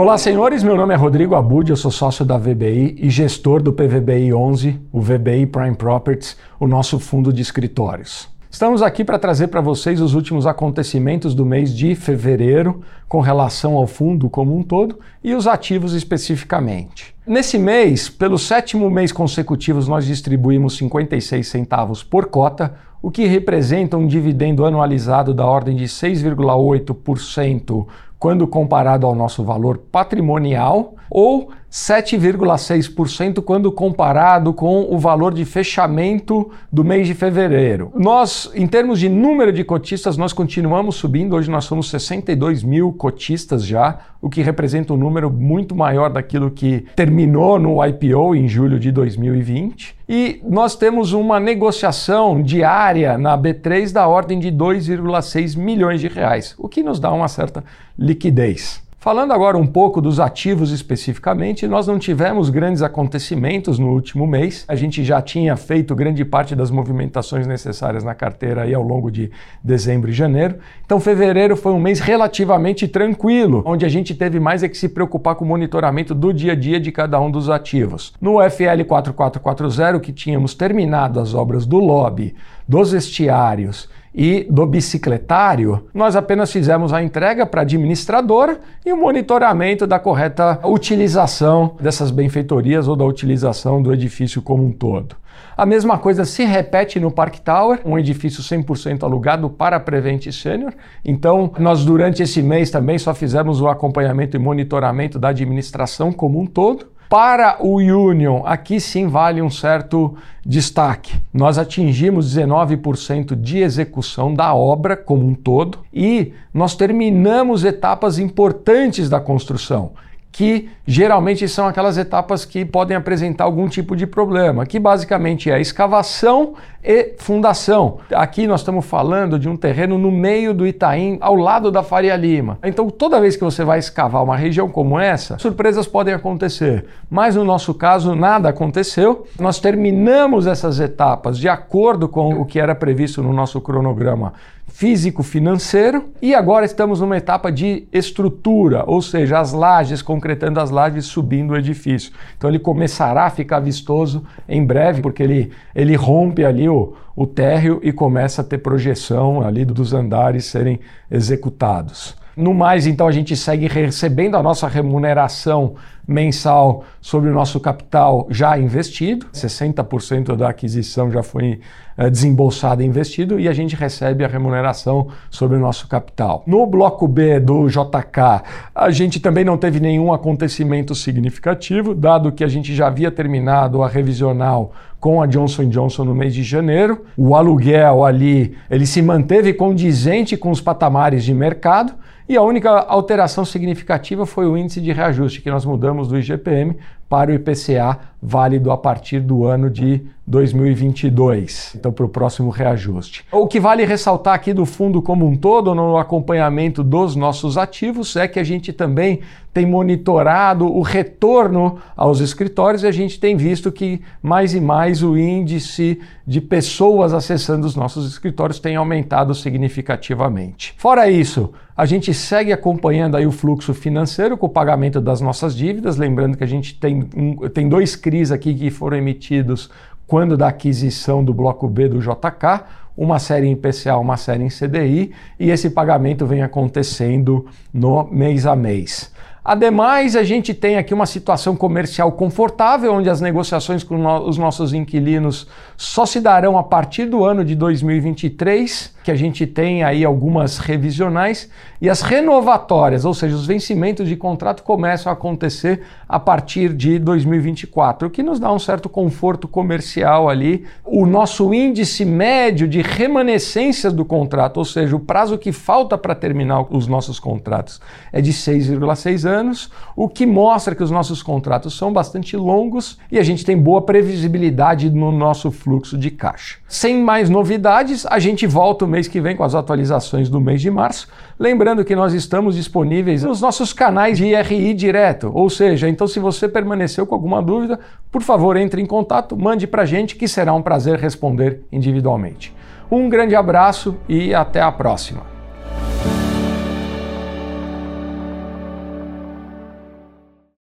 Olá, senhores. Meu nome é Rodrigo Abud, eu sou sócio da VBI e gestor do PVBI 11, o VBI Prime Properties, o nosso fundo de escritórios. Estamos aqui para trazer para vocês os últimos acontecimentos do mês de fevereiro com relação ao fundo como um todo e os ativos especificamente. Nesse mês, pelo sétimo mês consecutivo, nós distribuímos 56 centavos por cota, o que representa um dividendo anualizado da ordem de 6,8% quando comparado ao nosso valor patrimonial, ou 7,6% quando comparado com o valor de fechamento do mês de fevereiro. Nós, em termos de número de cotistas, nós continuamos subindo. Hoje nós somos 62 mil cotistas já, o que representa um número muito maior daquilo que terminou no IPO em julho de 2020. E nós temos uma negociação diária na B3 da ordem de 2,6 milhões de reais, o que nos dá uma certa liquidez. Falando agora um pouco dos ativos especificamente, nós não tivemos grandes acontecimentos no último mês. A gente já tinha feito grande parte das movimentações necessárias na carteira aí ao longo de dezembro e janeiro. Então, fevereiro foi um mês relativamente tranquilo, onde a gente teve mais é que se preocupar com o monitoramento do dia a dia de cada um dos ativos. No FL 4440, que tínhamos terminado as obras do lobby, dos estiários e do bicicletário, nós apenas fizemos a entrega para a administradora e o monitoramento da correta utilização dessas benfeitorias ou da utilização do edifício como um todo. A mesma coisa se repete no Park Tower, um edifício 100% alugado para Prevent Senior. Então, nós durante esse mês também só fizemos o acompanhamento e monitoramento da administração como um todo. Para o Union, aqui sim vale um certo destaque. Nós atingimos 19% de execução da obra como um todo e nós terminamos etapas importantes da construção que geralmente são aquelas etapas que podem apresentar algum tipo de problema, que basicamente é escavação e fundação. Aqui nós estamos falando de um terreno no meio do Itaim, ao lado da Faria Lima. Então, toda vez que você vai escavar uma região como essa, surpresas podem acontecer. Mas no nosso caso, nada aconteceu. Nós terminamos essas etapas de acordo com o que era previsto no nosso cronograma físico-financeiro e agora estamos numa etapa de estrutura, ou seja, as lajes, concretando as lajes, subindo o edifício. Então ele começará a ficar vistoso em breve, porque ele, ele rompe ali o, térreo e começa a ter projeção ali dos andares serem executados. No mais, então, a gente segue recebendo a nossa remuneração mensal sobre o nosso capital já investido. 60% da aquisição já foi é, desembolsado e investido e a gente recebe a remuneração sobre o nosso capital. No bloco B do JK, a gente também não teve nenhum acontecimento significativo, dado que a gente já havia terminado a revisional com a Johnson Johnson no mês de janeiro. O aluguel ali, ele se manteve condizente com os patamares de mercado e a única alteração significativa foi o índice de reajuste que nós mudamos do IGPM para o IPCA válido a partir do ano de 2022, então para o próximo reajuste. O que vale ressaltar aqui do fundo como um todo, no acompanhamento dos nossos ativos, é que a gente também tem monitorado o retorno aos escritórios e a gente tem visto que mais e mais o índice de pessoas acessando os nossos escritórios tem aumentado significativamente. Fora isso, a gente segue acompanhando aí o fluxo financeiro com o pagamento das nossas dívidas, lembrando que a gente tem, um, tem dois CRIs aqui que foram emitidos quando da aquisição do bloco B do JK, uma série em PCA, uma série em CDI, e esse pagamento vem acontecendo no mês a mês. Ademais, a gente tem aqui uma situação comercial confortável, onde as negociações com os nossos inquilinos só se darão a partir do ano de 2023, que a gente tem aí algumas revisionais, e as renovatórias, ou seja, os vencimentos de contrato começam a acontecer a partir de 2024, o que nos dá um certo conforto comercial ali. O nosso índice médio de remanescências do contrato, ou seja, o prazo que falta para terminar os nossos contratos, é de 6,6 anos anos, o que mostra que os nossos contratos são bastante longos e a gente tem boa previsibilidade no nosso fluxo de caixa. Sem mais novidades, a gente volta o mês que vem com as atualizações do mês de março. Lembrando que nós estamos disponíveis nos nossos canais de IRI direto, ou seja, então se você permaneceu com alguma dúvida, por favor entre em contato, mande para a gente que será um prazer responder individualmente. Um grande abraço e até a próxima.